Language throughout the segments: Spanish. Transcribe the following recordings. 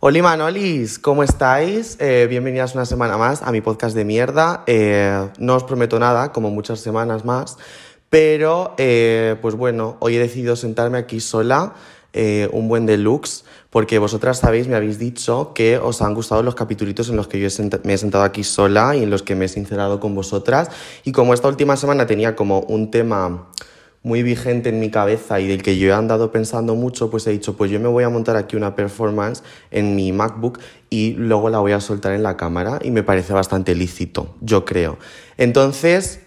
Hola Manolis, ¿cómo estáis? Eh, bienvenidas una semana más a mi podcast de mierda. Eh, no os prometo nada, como muchas semanas más, pero eh, pues bueno, hoy he decidido sentarme aquí sola, un buen deluxe, porque vosotras sabéis, me habéis dicho que os han gustado los capítulos en los que yo me he sentado aquí sola y en los que me he sincerado con vosotras. Y como esta última semana tenía como un tema muy vigente en mi cabeza y del que yo he andado pensando mucho, pues he dicho, pues yo me voy a montar aquí una performance en mi MacBook y luego la voy a soltar en la cámara y me parece bastante lícito, yo creo. Entonces,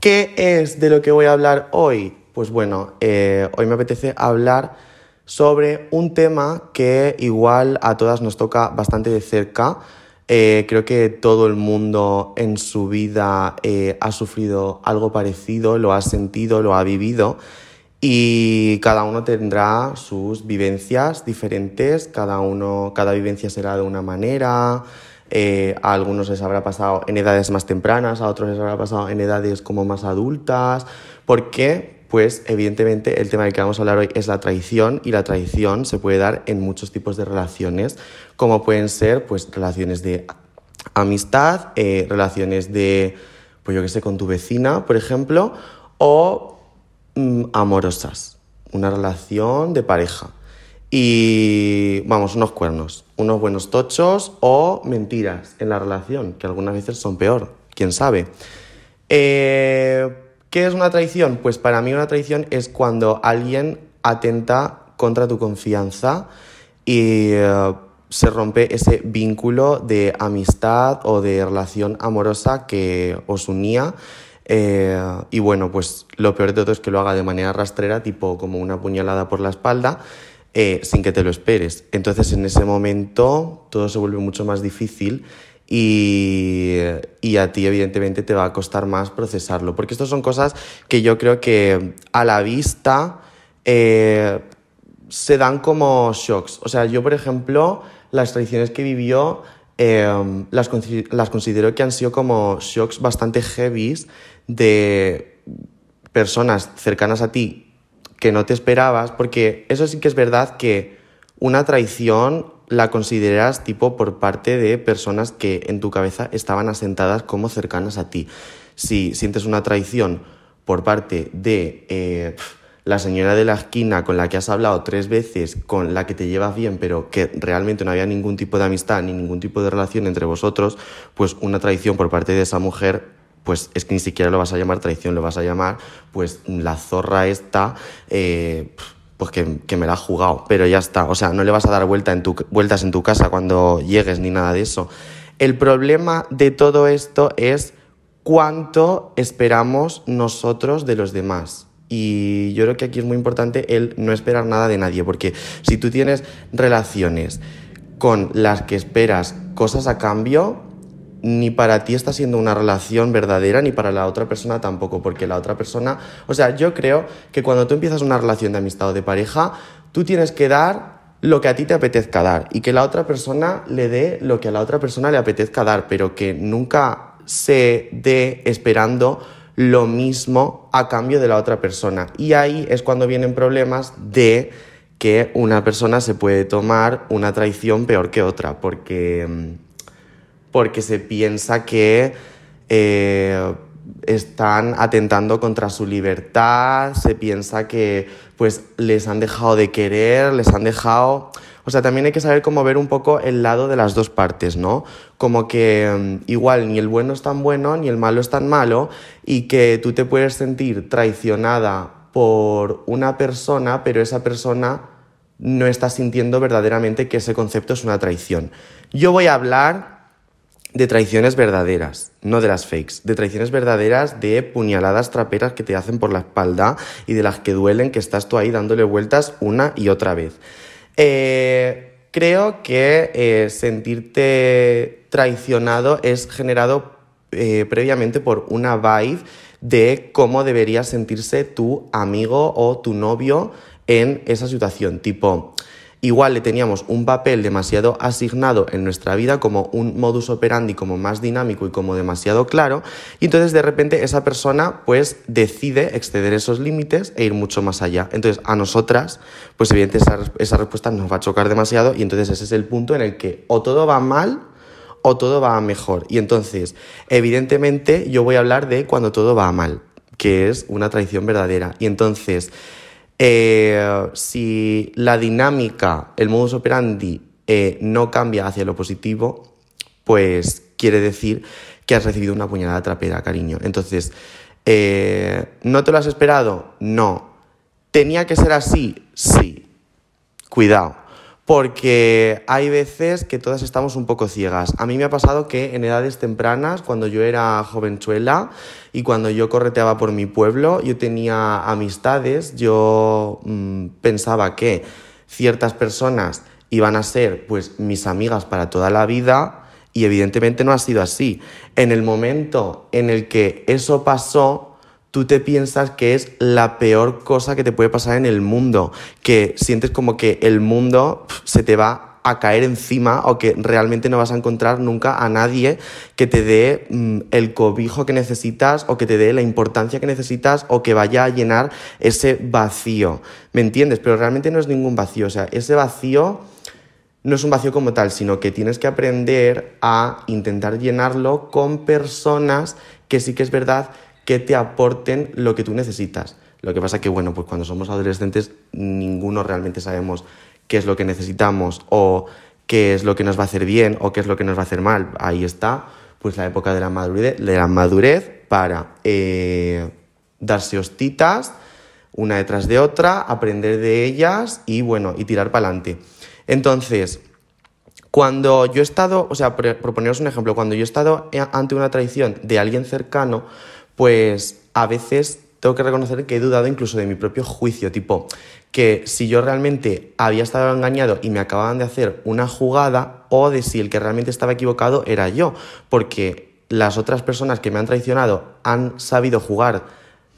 ¿qué es de lo que voy a hablar hoy? Pues bueno, eh, hoy me apetece hablar sobre un tema que igual a todas nos toca bastante de cerca, eh, creo que todo el mundo en su vida eh, ha sufrido algo parecido, lo ha sentido, lo ha vivido y cada uno tendrá sus vivencias diferentes, cada, uno, cada vivencia será de una manera, eh, a algunos les habrá pasado en edades más tempranas, a otros les habrá pasado en edades como más adultas, porque pues evidentemente el tema del que vamos a hablar hoy es la traición y la traición se puede dar en muchos tipos de relaciones, como pueden ser pues relaciones de amistad, eh, relaciones de, pues yo qué sé, con tu vecina, por ejemplo, o mm, amorosas, una relación de pareja. Y vamos, unos cuernos, unos buenos tochos o mentiras en la relación, que algunas veces son peor, quién sabe. Eh, ¿Qué es una traición? Pues para mí una traición es cuando alguien atenta contra tu confianza y eh, se rompe ese vínculo de amistad o de relación amorosa que os unía. Eh, y bueno, pues lo peor de todo es que lo haga de manera rastrera, tipo como una puñalada por la espalda, eh, sin que te lo esperes. Entonces en ese momento todo se vuelve mucho más difícil y, a ti evidentemente te va a costar más procesarlo, porque estas son cosas que yo creo que a la vista eh, se dan como shocks. O sea, yo por ejemplo, las traiciones que vivió em, las, las considero que han sido como shocks bastante heavies de personas cercanas a ti que no te esperabas, porque eso sí que es verdad que una traición la consideras tipo por parte de personas que en tu cabeza estaban asentadas como cercanas a ti. Si sientes una traición por parte de eh, la señora de la esquina con la que has hablado tres veces, con la que te llevas bien, pero que realmente no había ningún tipo de amistad ni ningún tipo de relación entre vosotros, pues una traición por parte de esa mujer pues es que ni siquiera lo vas a llamar traición, lo vas a llamar pues la zorra esta, eh, pues que, me la ha jugado, pero ya está. O sea, no le vas a dar vuelta en tu, vueltas en tu casa cuando llegues ni nada de eso. El problema de todo esto es cuánto esperamos nosotros de los demás. Y yo creo que aquí es muy importante el no esperar nada de nadie, porque si tú tienes relaciones con las que esperas cosas a cambio, ni para ti está siendo una relación verdadera, ni para la otra persona tampoco, porque la otra persona, o sea, yo creo que cuando tú empiezas una relación de amistad o de pareja, tú tienes que dar lo que a ti te apetezca dar y que la otra persona le dé lo que a la otra persona le apetezca dar, pero que nunca se dé esperando lo mismo a cambio de la otra persona. Y ahí es cuando vienen problemas de que una persona se puede tomar una traición peor que otra, porque mm, porque se piensa que eh, están atentando contra su libertad, se piensa que pues les han dejado de querer, les han dejado... O sea, también hay que saber cómo ver un poco el lado de las dos partes, ¿no? Como que mm, igual ni el bueno es tan bueno ni el malo es tan malo y que tú te puedes sentir traicionada por una persona, pero esa persona no está sintiendo verdaderamente que ese concepto es una traición. Yo voy a hablar de traiciones verdaderas, no de las fakes, de traiciones verdaderas, de puñaladas traperas que te hacen por la espalda y de las que duelen que estás tú ahí dándole vueltas una y otra vez. Eh, creo que eh, sentirte traicionado es generado eh, previamente por una vibe de cómo debería sentirse tu amigo o tu novio en esa situación, tipo igual le teníamos un papel demasiado asignado en nuestra vida como un modus operandi como más dinámico y como demasiado claro y entonces de repente esa persona pues decide exceder esos límites e ir mucho más allá. Entonces a nosotras pues evidentemente esa, respuesta nos va a chocar demasiado y entonces ese es el punto en el que o todo va mal o todo va mejor. Y entonces, evidentemente, yo voy a hablar de cuando todo va mal, que es una traición verdadera. Y entonces, eh, si la dinámica, el modus operandi eh, no cambia hacia lo positivo, pues quiere decir que has recibido una puñalada trapera, cariño. Entonces, eh, ¿no te lo has esperado? No. ¿Tenía que ser así? Sí. Cuidado porque hay veces que todas estamos un poco ciegas. A mí me ha pasado que en edades tempranas, cuando yo era jovenchuela y cuando yo correteaba por mi pueblo, yo tenía amistades, yo mm, pensaba que ciertas personas iban a ser pues mis amigas para toda la vida y evidentemente no ha sido así. En el momento en el que eso pasó, tú te piensas que es la peor cosa que te puede pasar en el mundo, que sientes como que el mundo se te va a caer encima o que realmente no vas a encontrar nunca a nadie que te dé mm, el cobijo que necesitas o que te dé la importancia que necesitas o que vaya a llenar ese vacío. ¿Me entiendes? Pero realmente no es ningún vacío, o sea, ese vacío no es un vacío como tal, sino que tienes que aprender a intentar llenarlo con personas que sí que es verdad que te aporten lo que tú necesitas. Lo que pasa que, bueno, pues cuando somos adolescentes ninguno realmente sabemos qué es lo que necesitamos o qué es lo que nos va a hacer bien o qué es lo que nos va a hacer mal. Ahí está, pues la época de la madurez, de la madurez para eh, darse hostitas una detrás de otra, aprender de ellas y, bueno, y tirar para adelante. Entonces, cuando yo he estado, o sea, proponeros un ejemplo, cuando yo he estado ante una traición de alguien cercano, pues a veces tengo que reconocer que he dudado incluso de mi propio juicio, tipo que si yo realmente había estado engañado y me acababan de hacer una jugada o de si el que realmente estaba equivocado era yo, porque las otras personas que me han traicionado han sabido jugar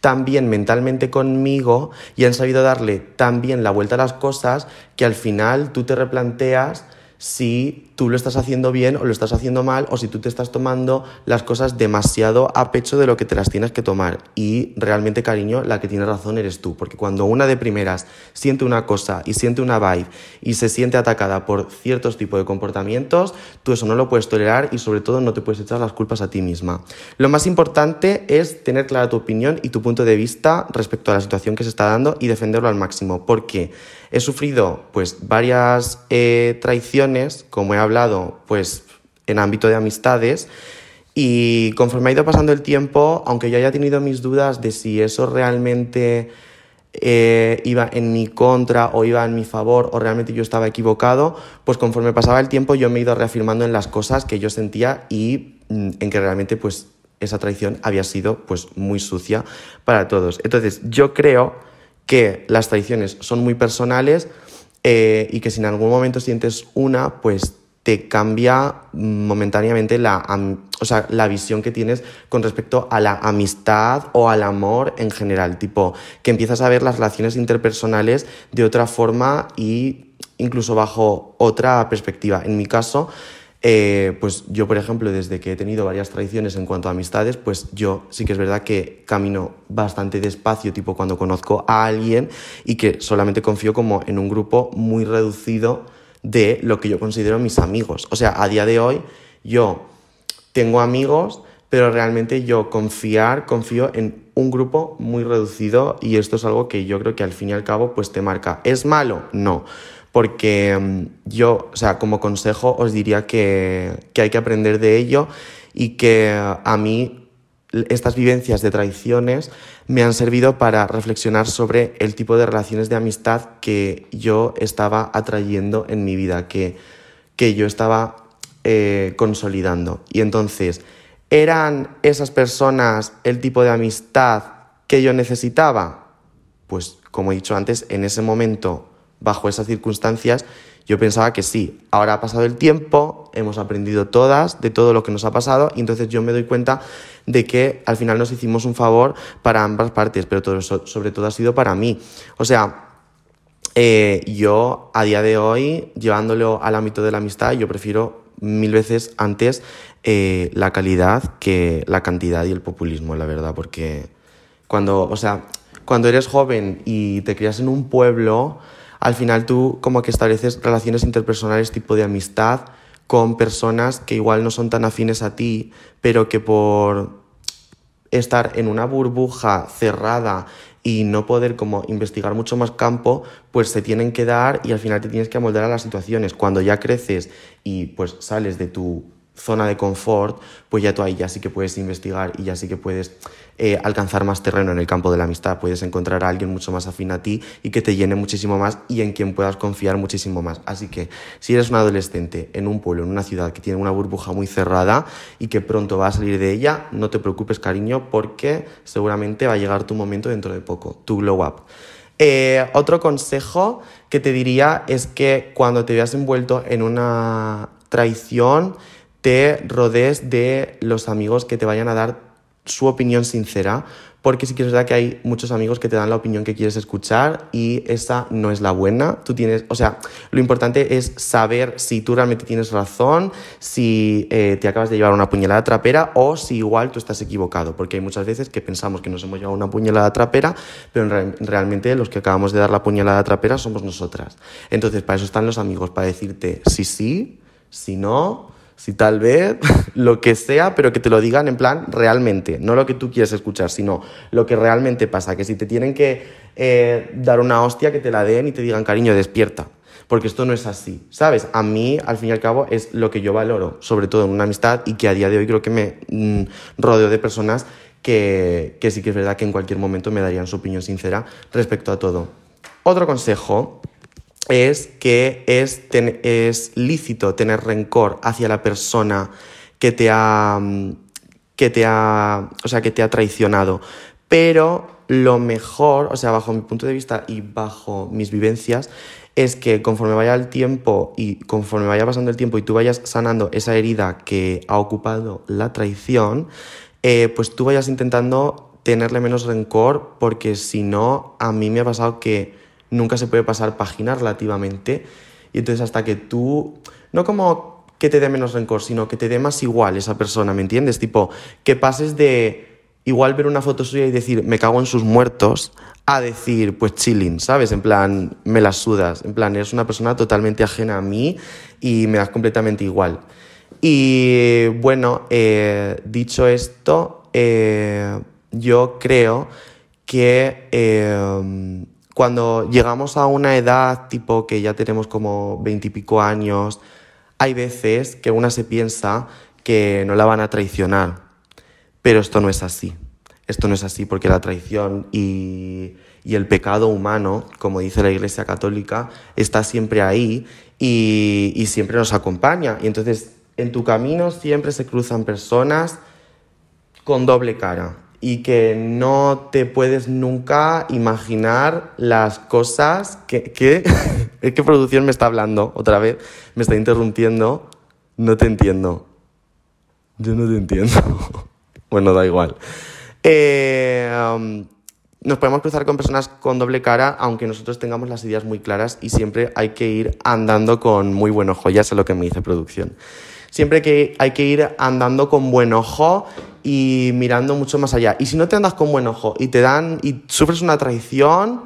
tan bien mentalmente conmigo y han sabido darle tan bien la vuelta a las cosas que al final tú te replanteas si tú lo estás haciendo bien o lo estás haciendo mal o si tú te estás tomando las cosas demasiado a pecho de lo que te las tienes que tomar. Y realmente, cariño, la que tiene razón eres tú, porque cuando una de primeras siente una cosa y siente una vibe y se siente atacada por ciertos tipos de comportamientos, tú eso no lo puedes tolerar y sobre todo no te puedes echar las culpas a ti misma. Lo más importante es tener clara tu opinión y tu punto de vista respecto a la situación que se está dando y defenderlo al máximo, porque he sufrido pues varias eh, traiciones, como he hablado pues en ámbito de amistades y conforme ha ido pasando el tiempo, aunque yo haya tenido mis dudas de si eso realmente eh, iba en mi contra o iba en mi favor o realmente yo estaba equivocado, pues conforme pasaba el tiempo yo me he ido reafirmando en las cosas que yo sentía y mm, en que realmente pues esa traición había sido pues muy sucia para todos. Entonces yo creo que las traiciones son muy personales eh, y que si en algún momento sientes una, pues te cambia momentáneamente la, o sea, la visión que tienes con respecto a la amistad o al amor en general, tipo que empiezas a ver las relaciones interpersonales de otra forma y incluso bajo otra perspectiva. En mi caso, eh, pues yo, por ejemplo, desde que he tenido varias tradiciones en cuanto a amistades, pues yo sí que es verdad que camino bastante despacio, tipo cuando conozco a alguien y que solamente confío como en un grupo muy reducido de lo que yo considero mis amigos. O sea, a día de hoy yo tengo amigos, pero realmente yo confiar, confío en un grupo muy reducido y esto es algo que yo creo que al fin y al cabo pues te marca. ¿Es malo? No, porque mm, yo, o sea, como consejo os diría que, que hay que aprender de ello y que a mí estas vivencias de traiciones me han servido para reflexionar sobre el tipo de relaciones de amistad que yo estaba atrayendo en mi vida, que, que yo estaba eh, consolidando. Y entonces, ¿eran esas personas el tipo de amistad que yo necesitaba? Pues como he dicho antes, en ese momento, bajo esas circunstancias, yo pensaba que sí. Ahora ha pasado el tiempo, hemos aprendido todas de todo lo que nos ha pasado y entonces yo me doy cuenta de que al final nos hicimos un favor para ambas partes, pero sobre todo ha sido para mí. O sea, eh, yo a día de hoy, llevándolo al ámbito de la amistad, yo prefiero mil veces antes eh, la calidad que la cantidad y el populismo, la verdad, porque cuando, o sea, cuando eres joven y te crías en un pueblo, al final tú como que estableces relaciones interpersonales tipo de amistad con personas que igual no son tan afines a ti, pero que por estar en una burbuja cerrada y no poder como investigar mucho más campo, pues se tienen que dar y al final te tienes que amoldar a las situaciones. Cuando ya creces y pues sales de tu zona de confort, pues ya tú ahí ya sí que puedes investigar y ya sí que puedes eh, alcanzar más terreno en el campo de la amistad. Puedes encontrar a alguien mucho más afín a ti y que te llene muchísimo más y en quien puedas confiar muchísimo más. Así que si eres un adolescente en un pueblo, en una ciudad que tiene una burbuja muy cerrada y que pronto va a salir de ella, no te preocupes cariño porque seguramente va a llegar tu momento dentro de poco, tu glow up. Eh, otro consejo que te diría es que cuando te veas envuelto en una traición, te rodees de los amigos que te vayan a dar su opinión sincera, porque sí que es verdad que hay muchos amigos que te dan la opinión que quieres escuchar y esa no es la buena. Tú tienes, o sea, lo importante es saber si tú realmente tienes razón, si eh, te acabas de llevar una puñalada trapera o si igual tú estás equivocado, porque hay muchas veces que pensamos que nos hemos llevado una puñalada trapera, pero realmente los que acabamos de dar la puñalada trapera somos nosotras. Entonces, para eso están los amigos, para decirte si sí, si no si tal vez, lo que sea, pero que te lo digan en plan realmente, no lo que tú quieres escuchar, sino lo que realmente pasa, que si te tienen que eh, dar una hostia, que te la den y te digan, cariño, despierta, porque esto no es así, ¿sabes? A mí, al fin y al cabo, es lo que yo valoro, sobre todo en una amistad y que a día de hoy creo que me mm, rodeo de personas que, que sí que es verdad que en cualquier momento me darían su opinión sincera respecto a todo. Otro consejo es que es, es lícito tener rencor hacia la persona que te ha, que te ha, o sea, que te ha traicionado. Pero lo mejor, o sea, bajo mi punto de vista y bajo mis vivencias, es que conforme vaya el tiempo y conforme vaya pasando el tiempo y tú vayas sanando esa herida que ha ocupado la traición, eh, pues tú vayas intentando tenerle menos rencor, porque si no, a mí me ha pasado que nunca se puede pasar página relativamente. Y entonces hasta que tú, no como que te dé menos rencor, sino que te dé más igual esa persona, ¿me entiendes? Tipo, que pases de igual ver una foto suya y decir, me cago en sus muertos, a decir, pues chilling, ¿sabes? En plan, me las sudas, en plan, eres una persona totalmente ajena a mí y me das completamente igual. Y bueno, eh, dicho esto, eh, yo creo que eh, cuando llegamos a una edad tipo que ya tenemos como veintipico años, hay veces que una se piensa que no la van a traicionar, pero esto no es así. Esto no es así porque la traición y, el pecado humano, como dice la Iglesia Católica, está siempre ahí y, y siempre nos acompaña. Y entonces en tu camino siempre se cruzan personas con doble cara y que no te puedes nunca imaginar las cosas que... ¿Qué? ¿Qué producción me está hablando otra vez? Me está interrumpiendo. No te entiendo. Yo no te entiendo. bueno, da igual. Eh, um, nos podemos cruzar con personas con doble cara, aunque nosotros tengamos las ideas muy claras y siempre hay que ir andando con muy buen ojo. Ya sé lo que me dice producción. Siempre que hay que ir andando con buen ojo y mirando mucho más allá. Y si no te andas con buen ojo y te dan y sufres una traición,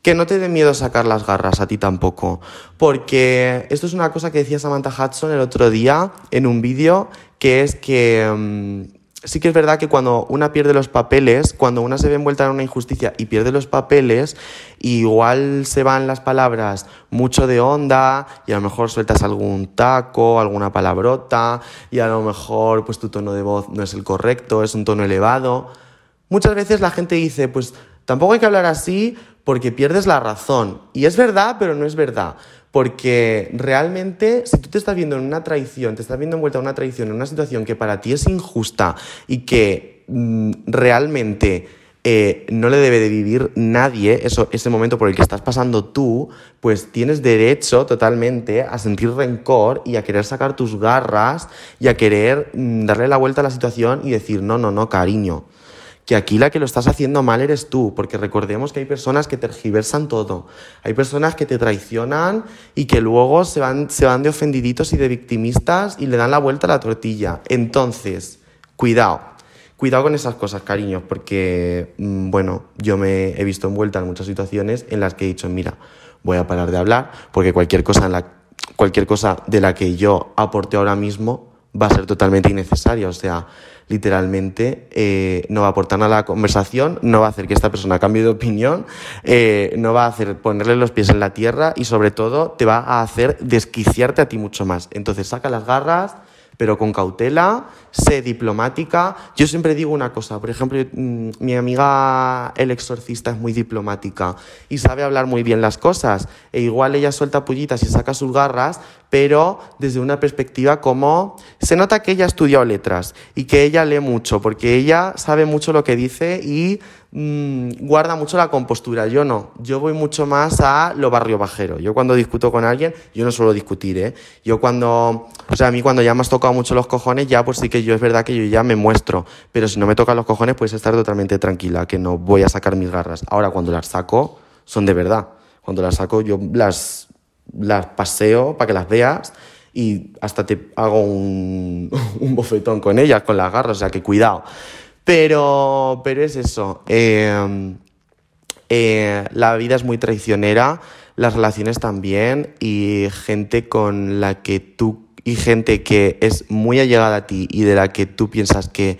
que no te dé miedo sacar las garras a ti tampoco. Porque esto es una cosa que decía Samantha Hudson el otro día en un vídeo, que es que mm, sí que es verdad que cuando una pierde los papeles, cuando una se ve envuelta en una injusticia y pierde los papeles, igual se van las palabras mucho de onda y a lo mejor sueltas algún taco, alguna palabrota y a lo mejor pues tu tono de voz no es el correcto, es un tono elevado. Muchas veces la gente dice, pues tampoco hay que hablar así porque pierdes la razón. Y es verdad, pero no es verdad. Porque realmente, si tú te estás viendo en una traición, te estás viendo envuelta en una traición, en una situación que para ti es injusta y que mm, realmente eh, no le debe de vivir nadie eso, ese momento por el que estás pasando tú, pues tienes derecho totalmente a sentir rencor y a querer sacar tus garras y a querer mm, darle la vuelta a la situación y decir, no, no, no, cariño que aquí la que lo estás haciendo mal eres tú, porque recordemos que hay personas que tergiversan todo, hay personas que te traicionan y que luego se van, se van de ofendiditos y de victimistas y le dan la vuelta a la tortilla. Entonces, cuidado. Cuidado con esas cosas, cariños, porque, mm, bueno, yo me he visto envuelta en muchas situaciones en las que he dicho, mira, voy a parar de hablar, porque cualquier cosa, en la, cualquier cosa de la que yo aporte ahora mismo va a ser totalmente innecesaria. O sea, literalmente eh, no va a aportar nada a la conversación, no va a hacer que esta persona cambie de opinión, eh, no va a hacer ponerle los pies en la tierra y sobre todo te va a hacer desquiciarte a ti mucho más. Entonces saca las garras pero con cautela, sé diplomática. Yo siempre digo una cosa, por ejemplo, mm, mi amiga el exorcista es muy diplomática y sabe hablar muy bien las cosas. E igual ella suelta pullitas y saca sus garras, pero desde una perspectiva como se nota que ella ha estudiado letras y que ella lee mucho, porque ella sabe mucho lo que dice y mm, guarda mucho la compostura. Yo no, yo voy mucho más a lo barrio bajero. Yo cuando discuto con alguien, yo no suelo discutir, ¿eh? Yo cuando, o sea, a mí cuando ya me has tocado mucho los cojones, ya pues sí que yo es verdad que yo ya me muestro, pero si no me tocan los cojones, puedes estar totalmente tranquila, que no voy a sacar mis garras. Ahora cuando las saco, son de verdad. Cuando las saco, yo las las paseo para que las veas y hasta te hago un, bofetón con ellas, con las garras, o sea que cuidado. Pero, pero es eso. Eh, eh, la vida es muy traicionera, las relaciones también, y gente con la que tú, y gente que es muy allegada a ti y de la que tú piensas que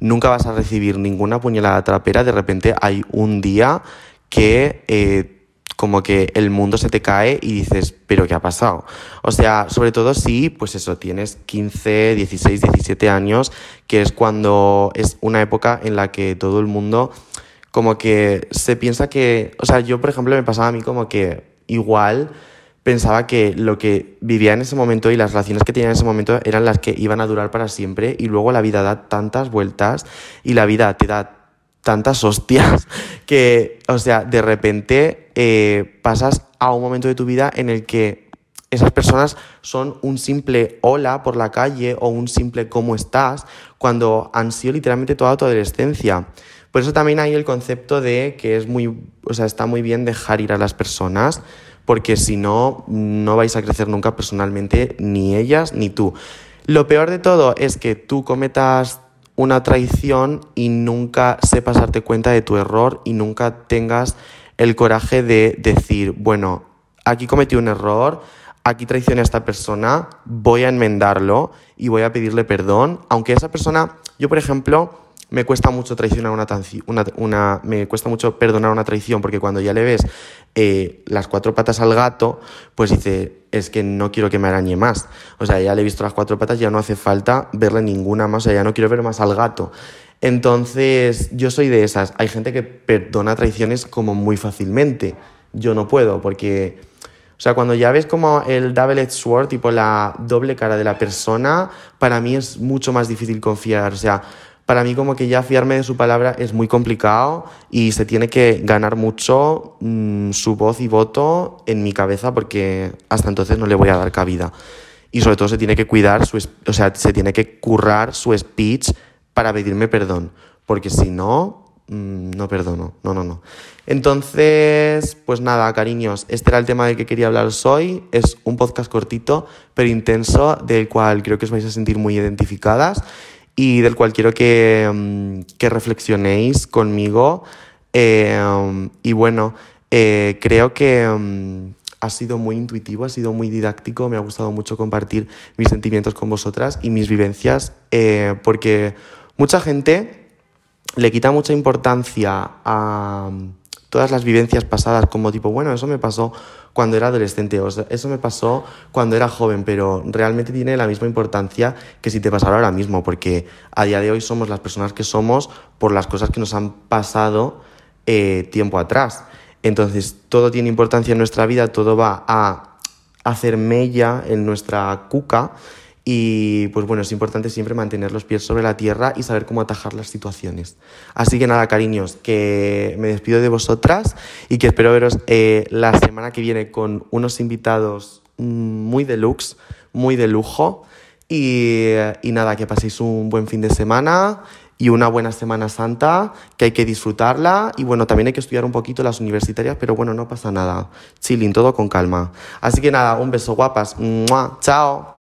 nunca vas a recibir ninguna puñalada trapera, de repente hay un día que eh, como que el mundo se te cae y dices, pero ¿qué ha pasado? O sea, sobre todo si, pues eso, tienes 15, 16, 17 años, que es cuando es una época en la que todo el mundo como que se piensa que, o sea, yo por ejemplo me pasaba a mí como que igual pensaba que lo que vivía en ese momento y las relaciones que tenía en ese momento eran las que iban a durar para siempre y luego la vida da tantas vueltas y la vida te da tantas hostias que, o sea, de repente eh, pasas a un momento de tu vida en el que esas personas son un simple hola por la calle o un simple cómo estás, cuando han sido literalmente toda tu adolescencia. Por eso también hay el concepto de que es muy, o sea, está muy bien dejar ir a las personas, porque si no, no vais a crecer nunca personalmente, ni ellas ni tú. Lo peor de todo es que tú cometas una traición y nunca sepas darte cuenta de tu error y nunca tengas el coraje de decir, bueno, aquí cometí un error, aquí traicioné a esta persona, voy a enmendarlo y voy a pedirle perdón, aunque esa persona, yo por ejemplo, me cuesta mucho traicionar una, una, me cuesta mucho perdonar una traición porque cuando ya le ves eh, las cuatro patas al gato, pues dice, es que no quiero que me arañe más. O sea, ya le he visto las cuatro patas, ya no hace falta verle ninguna más, o sea, ya no quiero ver más al gato. Entonces, yo soy de esas. Hay gente que perdona traiciones como muy fácilmente. Yo no puedo, porque, o sea, cuando ya ves como el double-edged sword, tipo la doble cara de la persona, para mí es mucho más difícil confiar. O sea, para mí como que ya fiarme de su palabra es muy complicado y se tiene que ganar mucho mm, su voz y voto en mi cabeza porque hasta entonces no le voy a dar cabida. Y sobre todo se tiene que cuidar, su, o sea, se tiene que currar su speech para pedirme perdón, porque si no, mm, no perdono, no, no, no. Entonces, pues nada, cariños, este era el tema del que quería hablaros hoy. Es un podcast cortito, pero intenso, del cual creo que os vais a sentir muy identificadas y del cual quiero que, mm, reflexionéis conmigo. Eh, y bueno, eh, creo que mm, ha sido muy intuitivo, ha sido muy didáctico, me ha gustado mucho compartir mis sentimientos con vosotras y mis vivencias, eh, porque mucha gente le quita mucha importancia a todas las vivencias pasadas como tipo, bueno, eso me pasó cuando era adolescente, o eso me pasó cuando era joven, pero realmente tiene la misma importancia que si te pasara ahora mismo, porque a día de hoy somos las personas que somos por las cosas que nos han pasado eh, tiempo atrás. Entonces, todo tiene importancia en nuestra vida, todo va a hacer mella en nuestra cuca y pues bueno, es importante siempre mantener los pies sobre la tierra y saber cómo atajar las situaciones. Así que nada, cariños, que me despido de vosotras y que espero veros eh, la semana que viene con unos invitados muy deluxe, muy de lujo. Y, y nada, que paséis un buen fin de semana y una buena Semana Santa, que hay que disfrutarla. Y bueno, también hay que estudiar un poquito las universitarias, pero bueno, no pasa nada. Chilling, todo con calma. Así que nada, un beso guapas. ¡Mua! Chao.